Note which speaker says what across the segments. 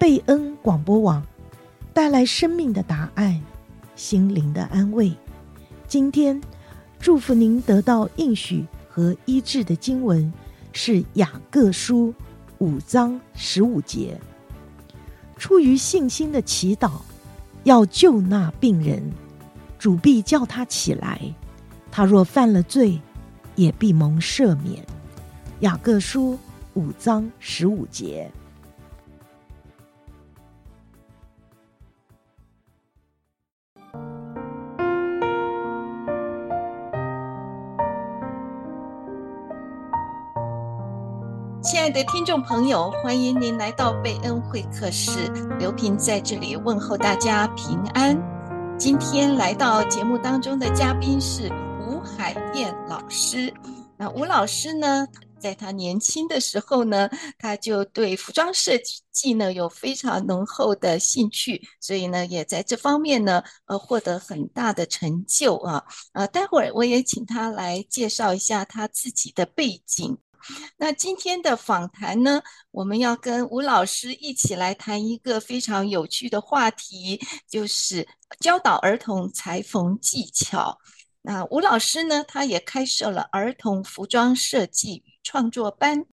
Speaker 1: 贝恩广播网，带来生命的答案，心灵的安慰。今天祝福您得到应许和医治的经文是雅各书五章十五节。出于信心的祈祷，要救那病人，主必叫他起来。他若犯了罪，也必蒙赦免。雅各书五章十五
Speaker 2: 节。的听众朋友，欢迎您来到贝恩会客室。刘平在这里问候大家平安。今天来到节目当中的嘉宾是吴海燕老师。那吴老师呢，在他年轻的时候呢，他就对服装设计呢有非常浓厚的兴趣，所以呢，也在这方面呢，呃，获得很大的成就啊。呃，待会儿我也请他来介绍一下他自己的背景。那今天的访谈呢，我们要跟吴老师一起来谈一个非常有趣的话题，就是教导儿童裁缝技巧。那吴老师呢，他也开设了儿童服装设计与创作班。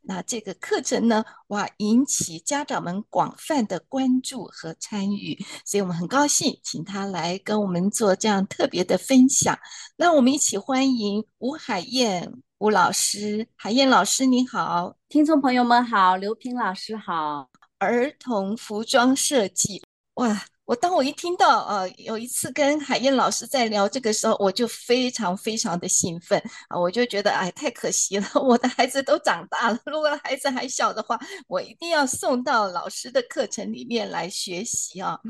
Speaker 2: 那这个课程呢，哇，引起家长们广泛的关注和参与，所以我们很高兴请他来跟我们做这样特别的分享。那我们一起欢迎吴海燕吴老师，海燕老师你好，
Speaker 3: 听众朋友们好，刘平老师好，
Speaker 2: 儿童服装设计，哇。我当我一听到，呃，有一次跟海燕老师在聊这个时候，我就非常非常的兴奋啊！我就觉得，哎，太可惜了，我的孩子都长大了，如果孩子还小的话，我一定要送到老师的课程里面来学习啊。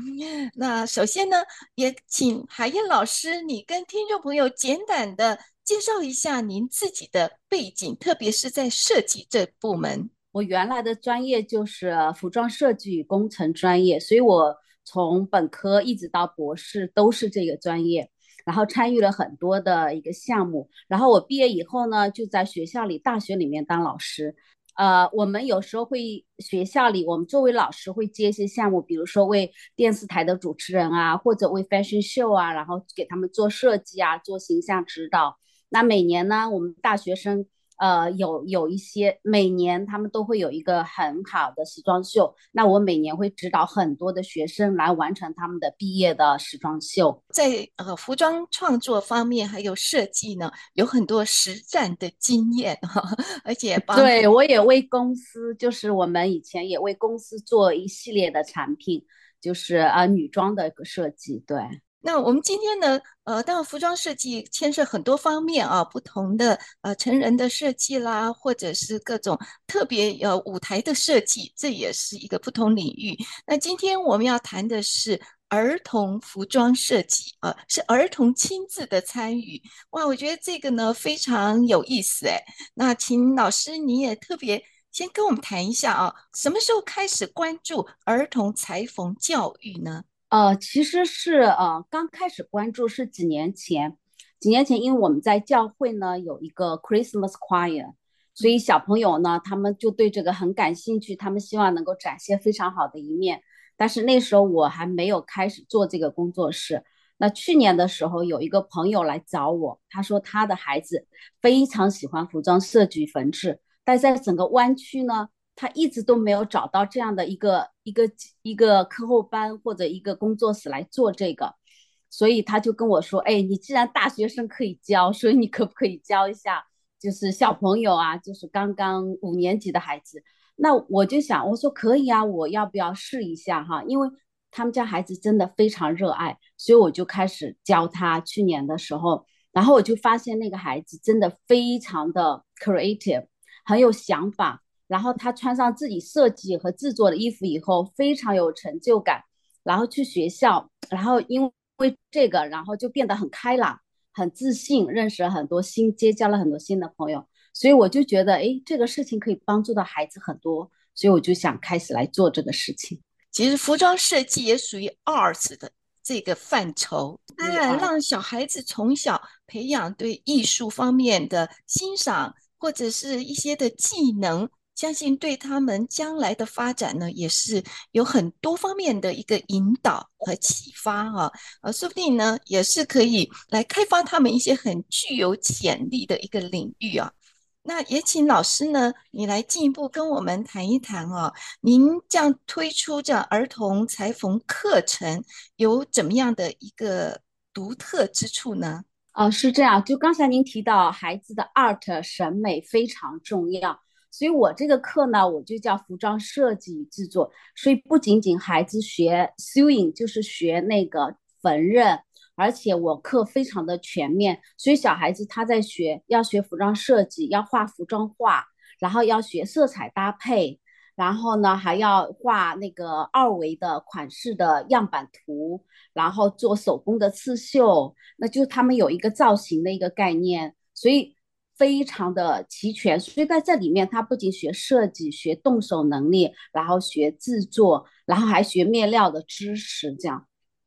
Speaker 2: 那首先呢，也请海燕老师，你跟听众朋友简短的介绍一下您自己的背景，特别是在设计这部门。
Speaker 3: 我原来的专业就是服装设计与工程专业，所以我。从本科一直到博士都是这个专业，然后参与了很多的一个项目。然后我毕业以后呢，就在学校里、大学里面当老师。呃，我们有时候会学校里，我们作为老师会接一些项目，比如说为电视台的主持人啊，或者为 fashion show 啊，然后给他们做设计啊，做形象指导。那每年呢，我们大学生。呃，有有一些每年他们都会有一个很好的时装秀，那我每年会指导很多的学生来完成他们的毕业的时装秀。
Speaker 2: 在呃服装创作方面还有设计呢，有很多实战的经验哈，而且
Speaker 3: 对我也为公司，就是我们以前也为公司做一系列的产品，就是呃女装的一个设计，对。
Speaker 2: 那我们今天呢，呃，当然服装设计牵涉很多方面啊，不同的呃成人的设计啦，或者是各种特别呃舞台的设计，这也是一个不同领域。那今天我们要谈的是儿童服装设计啊，呃，是儿童亲自的参与。哇，我觉得这个呢非常有意思哎。那请老师你也特别先跟我们谈一下啊，什么时候开始关注儿童裁缝教育呢？
Speaker 3: 呃，其实是呃刚开始关注是几年前，几年前因为我们在教会呢有一个 Christmas Choir，所以小朋友呢他们就对这个很感兴趣，他们希望能够展现非常好的一面。但是那时候我还没有开始做这个工作室。那去年的时候有一个朋友来找我，他说他的孩子非常喜欢服装设计缝制，但在整个湾区呢。他一直都没有找到这样的一个一个一个课后班或者一个工作室来做这个，所以他就跟我说：“哎，你既然大学生可以教，所以你可不可以教一下，就是小朋友啊，就是刚刚五年级的孩子？”那我就想，我说可以啊，我要不要试一下哈？因为他们家孩子真的非常热爱，所以我就开始教他。去年的时候，然后我就发现那个孩子真的非常的 creative，很有想法。然后他穿上自己设计和制作的衣服以后，非常有成就感。然后去学校，然后因为这个，然后就变得很开朗、很自信，认识了很多新，结交了很多新的朋友。所以我就觉得，哎，这个事情可以帮助到孩子很多，所以我就想开始来做这个事情。
Speaker 2: 其实服装设计也属于 arts 的这个范畴，当然让小孩子从小培养对艺术方面的欣赏，或者是一些的技能。相信对他们将来的发展呢，也是有很多方面的一个引导和启发哈。呃，说不定呢，也是可以来开发他们一些很具有潜力的一个领域啊。那也请老师呢，你来进一步跟我们谈一谈啊。您这样推出这样儿童裁缝课程，有怎么样的一个独特之处呢？
Speaker 3: 啊，是这样。就刚才您提到孩子的 art 审美非常重要。所以我这个课呢，我就叫服装设计与制作。所以不仅仅孩子学 sewing，就是学那个缝纫，而且我课非常的全面。所以小孩子他在学，要学服装设计，要画服装画，然后要学色彩搭配，然后呢还要画那个二维的款式的样板图，然后做手工的刺绣，那就他们有一个造型的一个概念。所以。非常的齐全，所以在这里面，他不仅学设计、学动手能力，然后学制作，然后还学面料的知识，这样。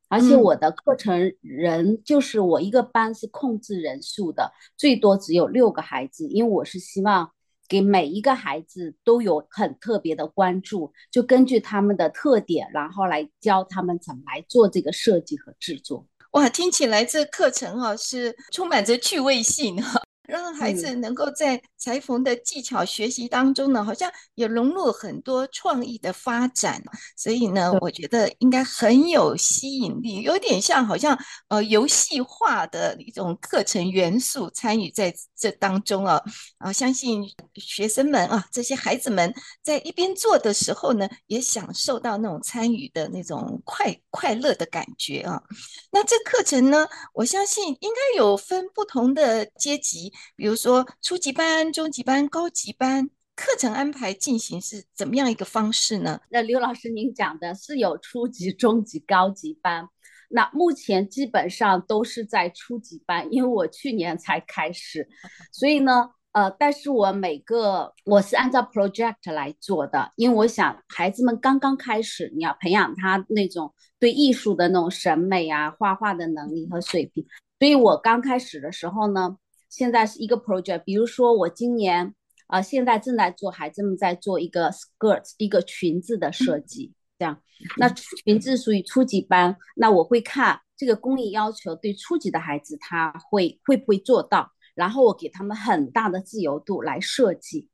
Speaker 3: 而且我的课程人就是我一个班是控制人数的，最多只有六个孩子，因为我是希望给每一个孩子都有很特别的关注，就根据他们的特点，然后来教他们怎么来做这个设计和制作。
Speaker 2: 哇，听起来这课程啊是充满着趣味性哈。让孩子能够在裁缝的技巧学习当中呢，好像也融入很多创意的发展，所以呢，我觉得应该很有吸引力，有点像好像呃游戏化的一种课程元素参与在这当中啊，啊，相信学生们啊，这些孩子们在一边做的时候呢，也享受到那种参与的那种快快乐的感觉啊。那这课程呢，我相信应该有分不同的阶级。比如说初级班、中级班、高级班，课程安排进行是怎么样一个方式呢？
Speaker 3: 那刘老师您讲的是有初级、中级、高级班，那目前基本上都是在初级班，因为我去年才开始，所以呢，呃，但是我每个我是按照 project 来做的，因为我想孩子们刚刚开始，你要培养他那种对艺术的那种审美啊、画画的能力和水平，所以我刚开始的时候呢。现在是一个 project，比如说我今年啊、呃，现在正在做，孩子们在做一个 skirt，一个裙子的设计，这样。那裙子属于初级班，那我会看这个工艺要求对初级的孩子他会会不会做到，然后我给他们很大的自由度来设计，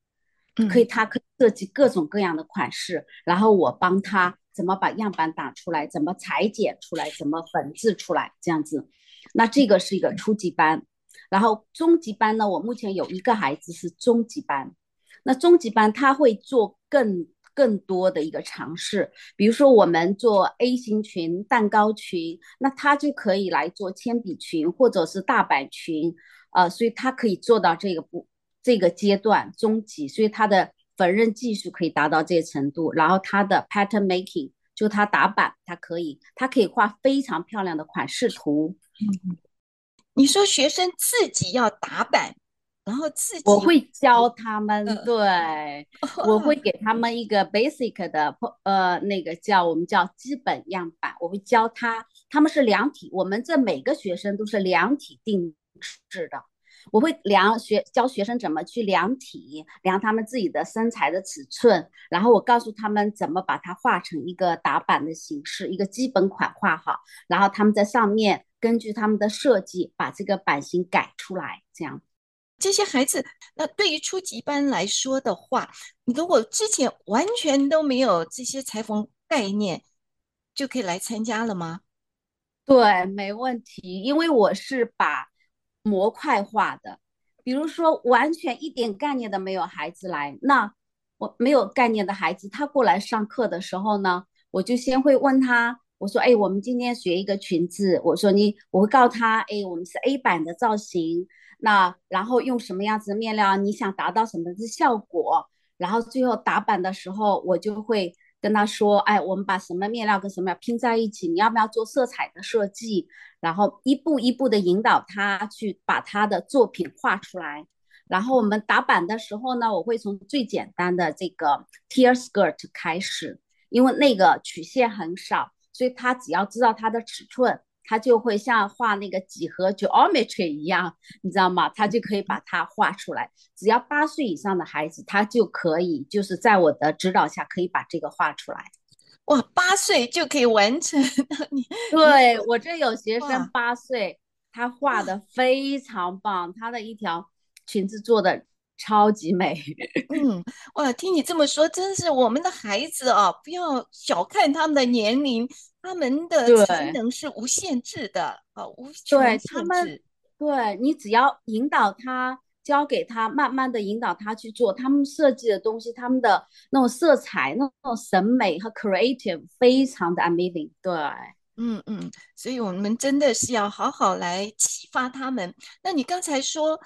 Speaker 3: 可以他可以设计各种各样的款式，然后我帮他怎么把样板打出来，怎么裁剪出来，怎么缝制出来，这样子。那这个是一个初级班。然后中级班呢，我目前有一个孩子是中级班，那中级班他会做更更多的一个尝试，比如说我们做 A 型裙、蛋糕裙，那他就可以来做铅笔裙或者是大摆裙，呃，所以他可以做到这个步这个阶段中级，所以他的缝纫技术可以达到这个程度，然后他的 pattern making 就他打版，他可以他可以画非常漂亮的款式图。嗯
Speaker 2: 你说学生自己要打板，然后自己
Speaker 3: 我会教他们，嗯、对，我会给他们一个 basic 的呃那个叫我们叫基本样板，我会教他，他们是量体，我们这每个学生都是量体定制的，我会量学教学生怎么去量体，量他们自己的身材的尺寸，然后我告诉他们怎么把它画成一个打版的形式，一个基本款画好，然后他们在上面。根据他们的设计，把这个版型改出来，这样。
Speaker 2: 这些孩子，那对于初级班来说的话，你如果之前完全都没有这些裁缝概念，就可以来参加了吗？
Speaker 3: 对，没问题，因为我是把模块化的。比如说，完全一点概念都没有孩子来，那我没有概念的孩子，他过来上课的时候呢，我就先会问他。我说，哎，我们今天学一个裙子。我说你，我会告诉他，哎，我们是 A 版的造型，那然后用什么样子的面料？你想达到什么的效果？然后最后打版的时候，我就会跟他说，哎，我们把什么面料跟什么拼在一起？你要不要做色彩的设计？然后一步一步的引导他去把他的作品画出来。然后我们打版的时候呢，我会从最简单的这个 tier skirt 开始，因为那个曲线很少。所以他只要知道它的尺寸，他就会像画那个几何 geometry 一样，你知道吗？他就可以把它画出来。只要八岁以上的孩子，他就可以就是在我的指导下可以把这个画出来。
Speaker 2: 哇，八岁就可以完成？你
Speaker 3: 对我这有学生八岁，他画的非常棒，他的一条裙子做的。超级美，
Speaker 2: 嗯，哇，听你这么说，真是我们的孩子啊，不要小看他们的年龄，他们的潜能是无限制的啊，无。
Speaker 3: 对他们，对你只要引导他，教给他，慢慢的引导他去做，他们设计的东西，他们的那种色彩，那种审美和 creative 非常的 amazing。对，
Speaker 2: 嗯嗯，所以我们真的是要好好来启发他们。那你刚才说。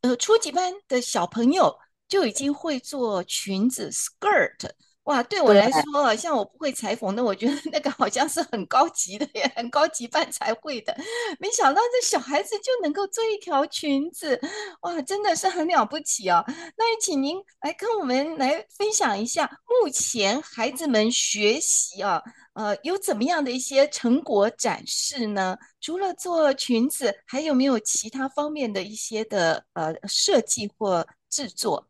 Speaker 2: 呃，初级班的小朋友就已经会做裙子 skirt，哇，对我来说，像我不会裁缝的，我觉得那个好像是很高级的，也很高级班才会的。没想到这小孩子就能够做一条裙子，哇，真的是很了不起哦。那也请您来跟我们来分享一下，目前孩子们学习啊。呃，有怎么样的一些成果展示呢？除了做裙子，还有没有其他方面的一些的呃设计或制作？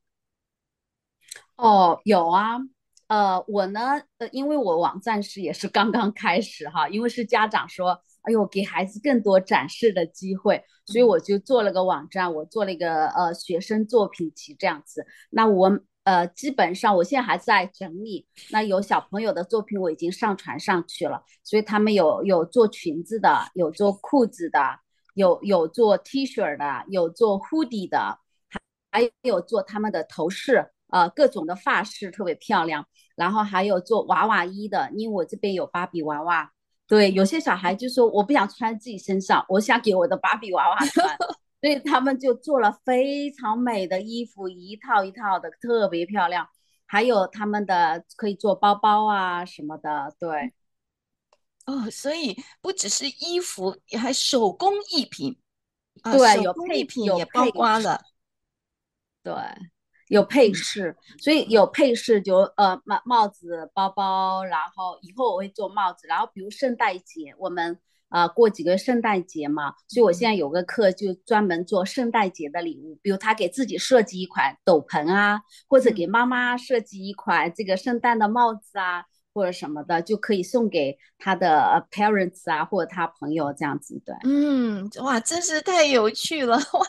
Speaker 3: 哦，有啊，呃，我呢，呃，因为我网站是也是刚刚开始哈，因为是家长说，哎呦，给孩子更多展示的机会，所以我就做了个网站，我做了一个呃学生作品集这样子。那我。呃，基本上我现在还在整理。那有小朋友的作品我已经上传上去了，所以他们有有做裙子的，有做裤子的，有有做 T 恤的，有做 hoodie 的，还还有做他们的头饰，呃，各种的发饰特别漂亮。然后还有做娃娃衣的，因为我这边有芭比娃娃。对，有些小孩就说我不想穿自己身上，我想给我的芭比娃娃穿。所以他们就做了非常美的衣服，一套一套的，特别漂亮。还有他们的可以做包包啊什么的，对。
Speaker 2: 哦，所以不只是衣服，还手工艺品。
Speaker 3: 对，
Speaker 2: 啊、
Speaker 3: 有配
Speaker 2: 品也包括了。
Speaker 3: 对，有配饰，所以有配饰就呃帽帽子、包包，然后以后我会做帽子，然后比如圣诞节我们。啊、呃，过几个圣诞节嘛，所以我现在有个课就专门做圣诞节的礼物，比如他给自己设计一款斗篷啊，或者给妈妈设计一款这个圣诞的帽子啊。或者什么的就可以送给他的 parents 啊，或者他朋友这样子，对。
Speaker 2: 嗯，哇，真是太有趣了 哇！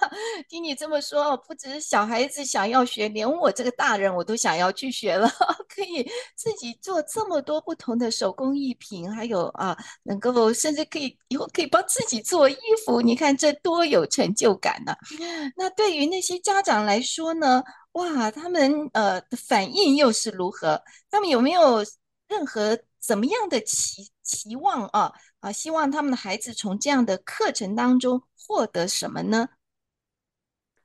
Speaker 2: 听你这么说，不只是小孩子想要学，连我这个大人我都想要去学了。可以自己做这么多不同的手工艺品，还有啊，能够甚至可以以后可以帮自己做衣服，你看这多有成就感呢、那对于那些家长来说呢？哇，他们呃的反应又是如何？他们有没有？任何怎么样的期期望啊啊，希望他们的孩子从这样的课程当中获得什么呢？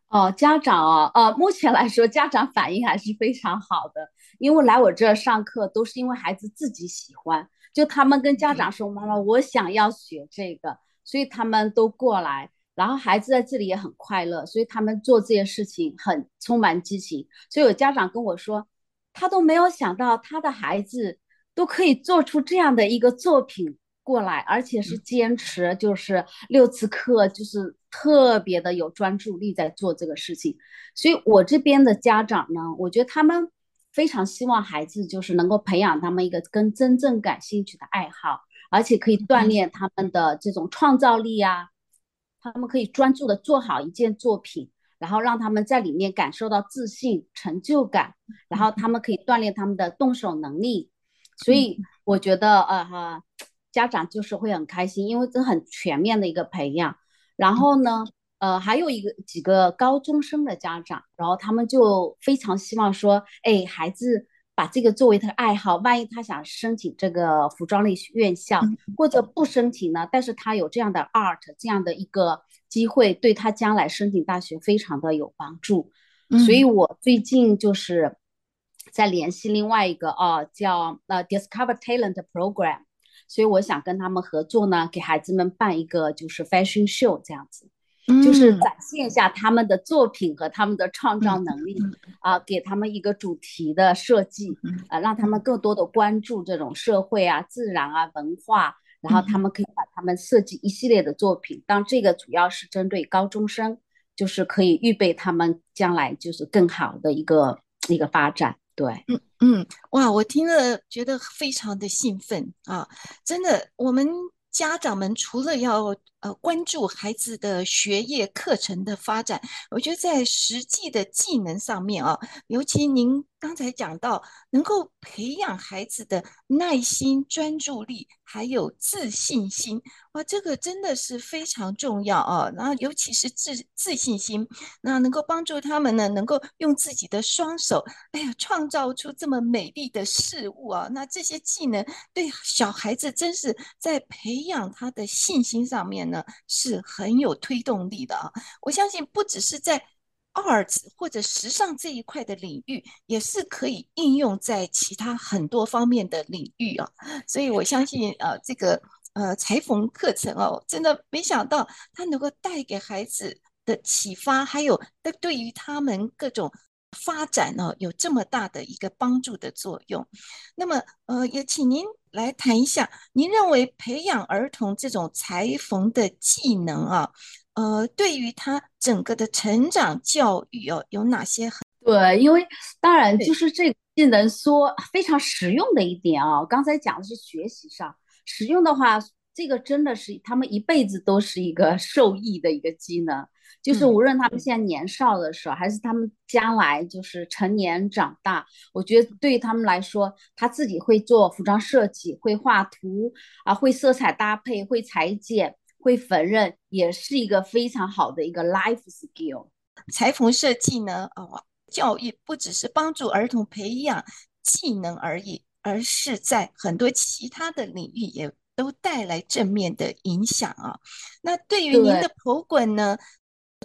Speaker 3: 哦，家长啊，呃，目前来说，家长反应还是非常好的，因为来我这儿上课都是因为孩子自己喜欢，就他们跟家长说：“妈妈，我想要学这个。”所以他们都过来，然后孩子在这里也很快乐，所以他们做这些事情很充满激情。所以有家长跟我说，他都没有想到他的孩子。都可以做出这样的一个作品过来，而且是坚持，就是六次课，就是特别的有专注力在做这个事情。所以，我这边的家长呢，我觉得他们非常希望孩子就是能够培养他们一个跟真正感兴趣的爱好，而且可以锻炼他们的这种创造力啊。他们可以专注的做好一件作品，然后让他们在里面感受到自信、成就感，然后他们可以锻炼他们的动手能力。所以我觉得，呃哈，家长就是会很开心，因为这很全面的一个培养。然后呢，呃，还有一个几个高中生的家长，然后他们就非常希望说，哎，孩子把这个作为他的爱好，万一他想申请这个服装类院校，或者不申请呢，但是他有这样的 art 这样的一个机会，对他将来申请大学非常的有帮助。所以我最近就是。再联系另外一个啊，叫呃 Discover Talent Program，所以我想跟他们合作呢，给孩子们办一个就是 Fashion Show 这样子，嗯、就是展现一下他们的作品和他们的创造。能力啊、嗯。呃，给他们一个主题的设计啊、呃，让他们更多的关注这种社会啊、自然啊、文化，然后他们可以把他们设计一系列的作品。当这个主要是针对高中生，就是可以预备他们将来就是更好的一个一个发展。对，
Speaker 2: 嗯嗯，哇，我听了觉得非常的兴奋啊！真的，我们家长们除了要呃关注孩子的学业课程的发展，我觉得在实际的技能上面啊，尤其您。刚才讲到能够培养孩子的耐心、专注力，还有自信心，哇，这个真的是非常重要啊！然后尤其是自自信心，那能够帮助他们呢，能够用自己的双手，哎呀，创造出这么美丽的事物啊！那这些技能对小孩子真是在培养他的信心上面呢，是很有推动力的啊！我相信不只是在 art 或者时尚这一块的领域，也是可以应用在其他很多方面的领域啊，所以我相信呃，这个呃裁缝课程哦，真的没想到它能够带给孩子的启发，还有对于他们各种发展呢，有这么大的一个帮助的作用。那么呃，也请您来谈一下，您认为培养儿童这种裁缝的技能啊？呃，对于他整个的成长教育哦，有哪些很？
Speaker 3: 对，因为当然就是这个技能说非常实用的一点啊。刚才讲的是学习上实用的话，这个真的是他们一辈子都是一个 受益的一个技能。就是无论他们现在年少的时候，嗯、还是他们将来就是成年长大，我觉得对于他们来说，他自己会做服装设计，会画图啊，会色彩搭配，会裁剪。会缝纫也是一个非常好的一个 life skill。
Speaker 2: 裁缝设计呢，哦，教育不只是帮助儿童培养技能而已，而是在很多其他的领域也都带来正面的影响啊。那对于您的婆滚呢，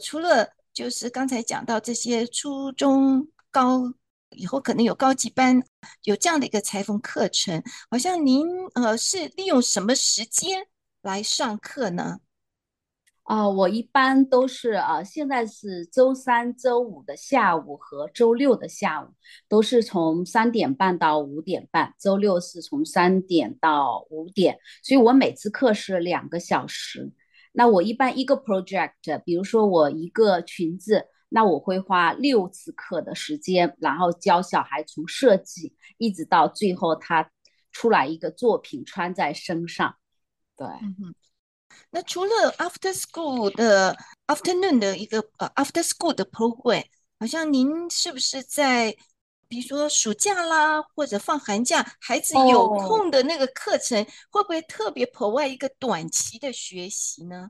Speaker 2: 除了就是刚才讲到这些初中高以后可能有高级班有这样的一个裁缝课程，好像您呃是利用什么时间来上课呢？
Speaker 3: 啊、我一般都是啊、现在是周三、周五的下午和周六的下午，都是从三点半到五点半，周六是从三点到五点，所以我每次课是两个小时。那我一般一个 project，比如说我一个裙子，那我会花六次课的时间，然后教小孩从设计一直到最后他出来一个作品穿在身上。对，嗯，
Speaker 2: 那除了 after school 的 afternoon 的一个呃 after school 的 program，好像您是不是在比如说暑假啦，或者放寒假，孩子有空的那个课程，哦、会不会特别 provide 一个短期的学习呢？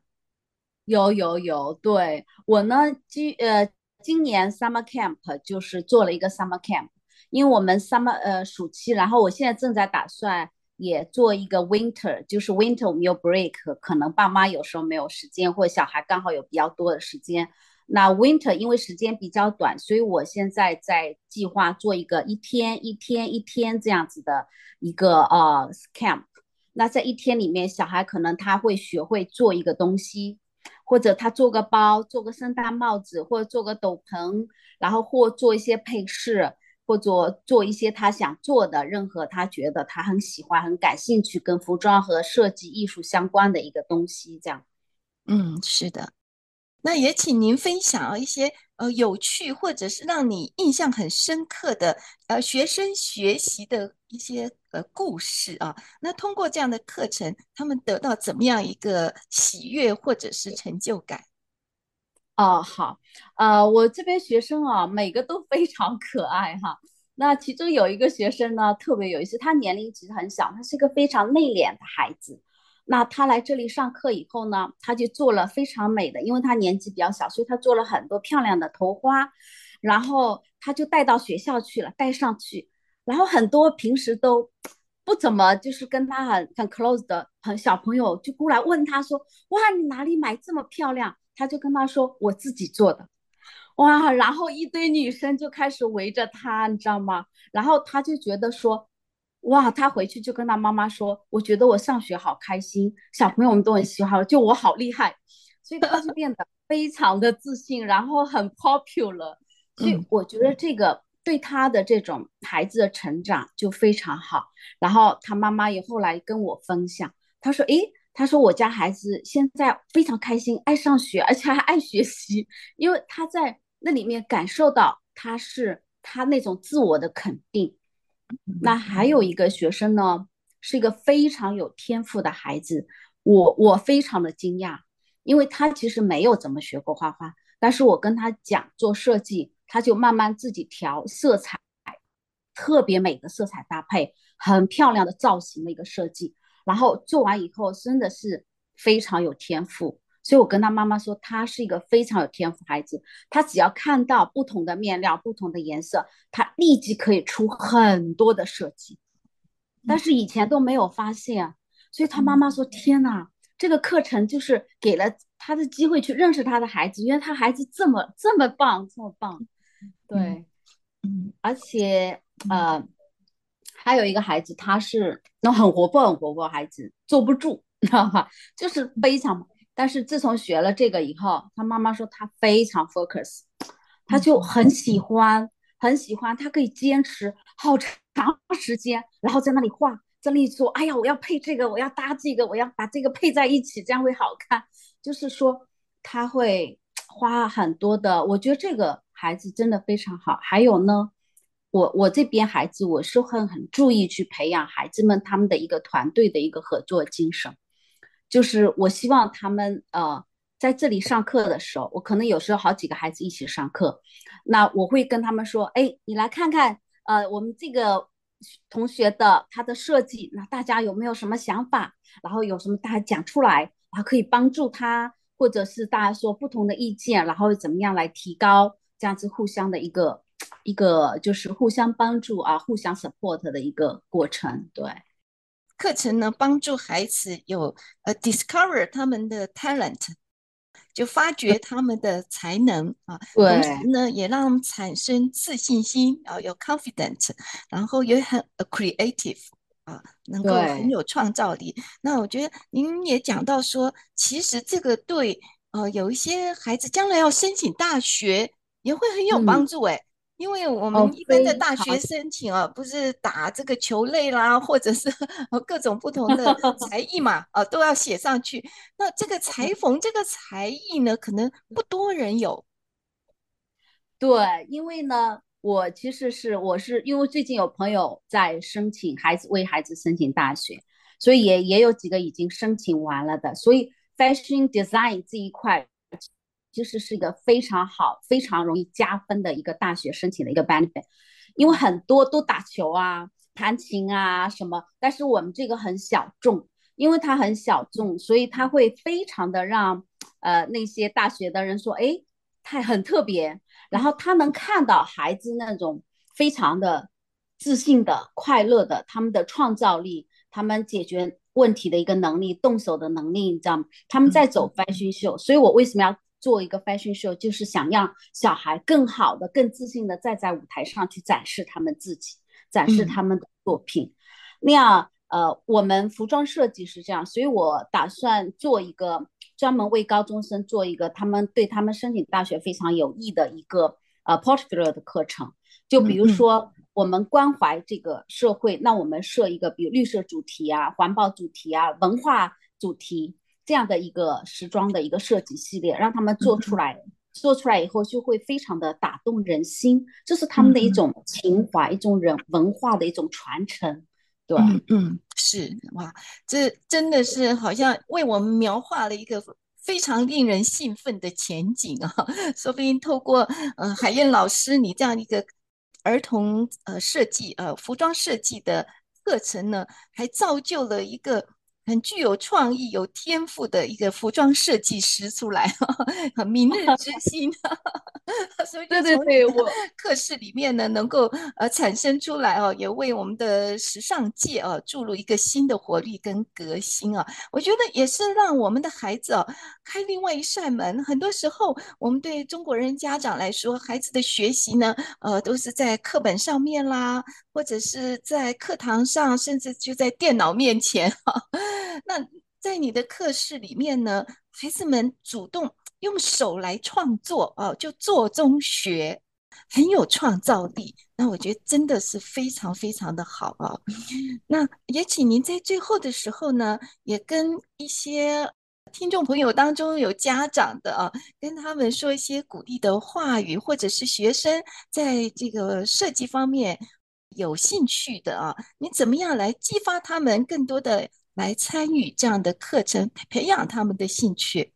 Speaker 3: 有有有，对我呢，今呃今年 summer camp 就是做了一个 summer camp，因为我们 summer 呃暑期，然后我现在正在打算。也做一个 winter，就是 winter 我们有 break，可能爸妈有时候没有时间，或者小孩刚好有比较多的时间。那 winter 因为时间比较短，所以我现在在计划做一个一天一天一天这样子的一个呃 camp。那在一天里面，小孩可能他会学会做一个东西，或者他做个包，做个圣诞帽子，或者做个斗篷，然后或做一些配饰。或者做一些他想做的，任何他觉得他很喜欢、很感兴趣，跟服装和设计艺术相关的一个东西，这样。
Speaker 2: 嗯，是的。那也请您分享一些呃有趣或者是让你印象很深刻的呃学生学习的一些呃故事啊。那通过这样的课程，他们得到怎么样一个喜悦或者是成就感？
Speaker 3: 哦，好，呃，我这边学生啊，每个都非常可爱哈。那其中有一个学生呢，特别有意思，他年龄其实很小，他是个非常内敛的孩子。那他来这里上课以后呢，他就做了非常美的，因为他年纪比较小，所以他做了很多漂亮的头花，然后他就带到学校去了，带上去，然后很多平时都不怎么就是跟他很很 close 的很小朋友就过来问他说：“哇，你哪里买这么漂亮？”他就跟他说：“我自己做的，哇！”然后一堆女生就开始围着他，你知道吗？然后他就觉得说：“哇！”他回去就跟他妈妈说：“我觉得我上学好开心，小朋友们都很喜欢，就我好厉害。”所以他就变得非常的自信，然后很 popular。所以我觉得这个对他的这种孩子的成长就非常好。然后他妈妈也后来跟我分享。他说，诶，他说我家孩子现在非常开心，爱上学，而且还爱学习，因为他在那里面感受到他是他那种自我的肯定。那还有一个学生呢，是一个非常有天赋的孩子，我我非常的惊讶，因为他其实没有怎么学过画画，但是我跟他讲做设计，他就慢慢自己调色彩，特别美的色彩搭配，很漂亮的造型的一个设计，然后做完以后真的是非常有天赋。所以我跟他妈妈说，他是一个非常有天赋孩子。他只要看到不同的面料、不同的颜色，他立即可以出很多的设计。但是以前都没有发现，所以他妈妈说：“天哪，这个课程就是给了他的机会去认识他的孩子，因为他孩子这么这么棒，这么棒。”对，嗯，而且呃，还有一个孩子，他是那很活泼、很活泼孩子，坐不住，你知道吧？就是非常。但是自从学了这个以后，他妈妈说他非常 focus，他就很喜欢，很喜欢，他可以坚持好长时间，然后在那里画，在那里做。哎呀，我要配这个，我要搭这个，我要把这个配在一起，这样会好看。就是说他会花很多的，我觉得这个孩子真的非常好。还有呢，我我这边孩子，我是会很注意去培养孩子们他们的一个团队的一个合作精神。就是我希望他们呃在这里上课的时候，我可能有时候好几个孩子一起上课，那我会跟他们说，哎，你来看看，呃，我们这个同学的他的设计，那大家有没有什么想法？然后有什么大家讲出来，然后可以帮助他，或者是大家说不同的意见，然后怎么样来提高，这样子互相的一个一个就是互相帮助啊，互相 support 的一个过程，对。
Speaker 2: 课程呢，帮助孩子有呃 discover 他们的 talent，就发掘他们的才能啊。
Speaker 3: 对。
Speaker 2: 同时呢，也让他们产生自信心啊，有 confidence，然后也很 creative 啊，能够很有创造力。那我觉得您也讲到说，其实这个对呃有一些孩子将来要申请大学也会很有帮助哎。嗯因为我们一般的大学申请啊，不是打这个球类啦，或者是各种不同的才艺嘛，啊，都要写上去。那这个裁缝这个才艺呢，可能不多人有。
Speaker 3: 对，因为呢，我其实是我是因为最近有朋友在申请孩子为孩子申请大学，所以也也有几个已经申请完了的，所以 fashion design 这一块。其实是一个非常好、非常容易加分的一个大学申请的一个 benefit，因为很多都打球啊、弹琴啊什么，但是我们这个很小众，因为它很小众，所以它会非常的让呃那些大学的人说，哎，他很特别，然后他能看到孩子那种非常的自信的、快乐的，他们的创造力，他们解决问题的一个能力、动手的能力，你知道吗？他们在走 fashion show，所以我为什么要？做一个 fashion show，就是想让小孩更好的、更自信的再在舞台上去展示他们自己，展示他们的作品。嗯、那样，呃，我们服装设计是这样，所以我打算做一个专门为高中生做一个他们对他们申请大学非常有益的一个呃 portfolio 的课程。就比如说，我们关怀这个社会，嗯嗯，那我们设一个比如绿色主题啊、环保主题啊、文化主题。这样的一个时装的一个设计系列，让他们做出来，嗯、做出来以后就会非常的打动人心，这是他们的一种情怀，嗯、一种人文化的一种传承。对，
Speaker 2: 嗯，嗯，是哇，这真的是好像为我们描画了一个非常令人兴奋的前景啊！说不定透过呃海燕老师你这样一个儿童呃设计呃服装设计的课程呢，还造就了一个。很具有创意、有天赋的一个服装设计师出来，很 明日之 星。所以，对对对，我课室里面呢，能够呃产生出来哦，也为我们的时尚界哦注入一个新的活力跟革新啊。我觉得也是让我们的孩子哦开另外一扇门。很多时候，我们对中国人家长来说，孩子的学习呢，呃，都是在课本上面啦，或者是在课堂上，甚至就在电脑面前哈。那在你的课室里面呢，孩子们主动用手来创作哦，就做中学。很有创造力。那我觉得真的是非常非常的好啊。那也请您在最后的时候呢，也跟一些听众朋友当中有家长的啊，跟他们说一些鼓励的话语，或者是学生在这个设计方面有兴趣的啊，你怎么样来激发他们更多的来参与这样的课程，培养他们的兴趣？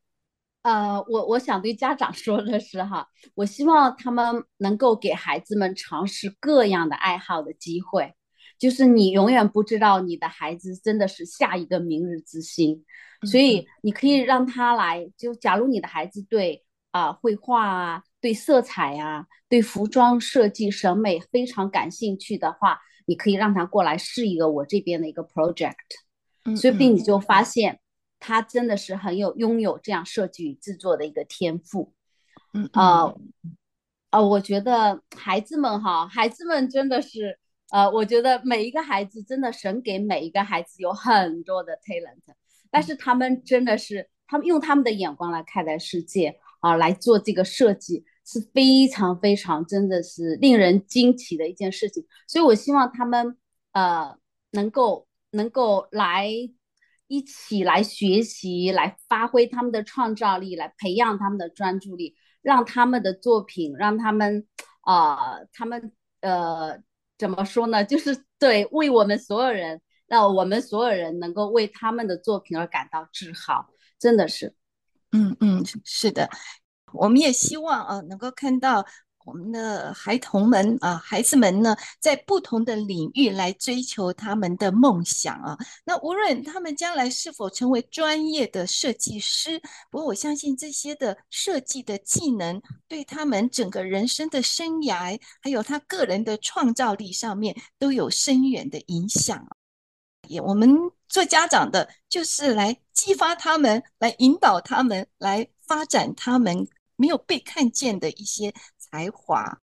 Speaker 3: 呃，我我想对家长说的是哈，我希望他们能够给孩子们尝试各样的爱好的机会，就是你永远不知道你的孩子真的是下一个明日之星，所以你可以让他来，就假如你的孩子对啊、呃、绘画啊、对色彩啊、对服装设计审美非常感兴趣的话，你可以让他过来试一个我这边的一个 project，说不定你就发现。他真的是很有拥有这样设计与制作的一个天赋，嗯啊、呃呃，我觉得孩子们哈，孩子们真的是，呃，我觉得每一个孩子真的神给每一个孩子有很多的 talent，但是他们真的是，他们用他们的眼光来看待世界啊、呃，来做这个设计是非常非常真的是令人惊奇的一件事情，所以我希望他们呃能够能够来。一起来学习，来发挥他们的创造力，来培养他们的专注力，让他们的作品，让他们，啊、他们，呃，怎么说呢？就是对，为我们所有人，让我们所有人能够为他们的作品而感到自豪，真的是，
Speaker 2: 嗯嗯，是的，我们也希望啊，能够看到。我们的孩童们啊，孩子们呢，在不同的领域来追求他们的梦想啊。那无论他们将来是否成为专业的设计师，不过我相信这些的设计的技能，对他们整个人生的生涯，还有他个人的创造力上面，都有深远的影响。也，我们做家长的，就是来激发他们，来引导他们，来发展他们没有被看见的一些。才华，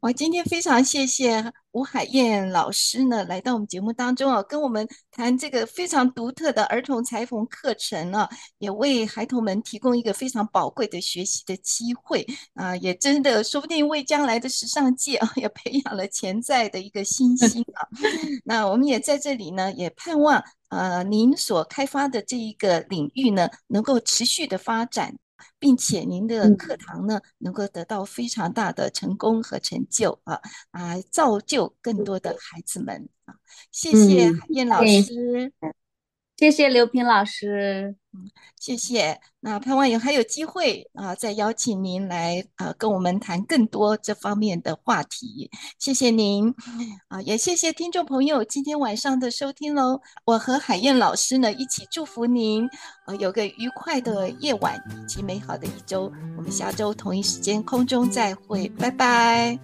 Speaker 2: 我今天非常谢谢吴海燕老师呢，来到我们节目当中啊，跟我们谈这个非常独特的儿童裁缝课程啊，也为孩童们提供一个非常宝贵的学习的机会啊，也真的说不定为将来的时尚界啊，也培养了潜在的一个新星啊。那我们也在这里呢，也盼望呃您所开发的这一个领域呢，能够持续的发展。并且您的课堂呢，能够得到非常大的成功和成就啊啊，造就更多的孩子们啊！谢谢海燕老师。
Speaker 3: 谢谢刘平老师，
Speaker 2: 嗯，谢谢。那盼望有还有机会啊，再邀请您来啊，跟我们谈更多这方面的话题。谢谢您啊，也谢谢听众朋友今天晚上的收听喽。我和海燕老师呢一起祝福您，呃，有个愉快的夜晚以及美好的一周。我们下周同一时间空中再会，拜拜。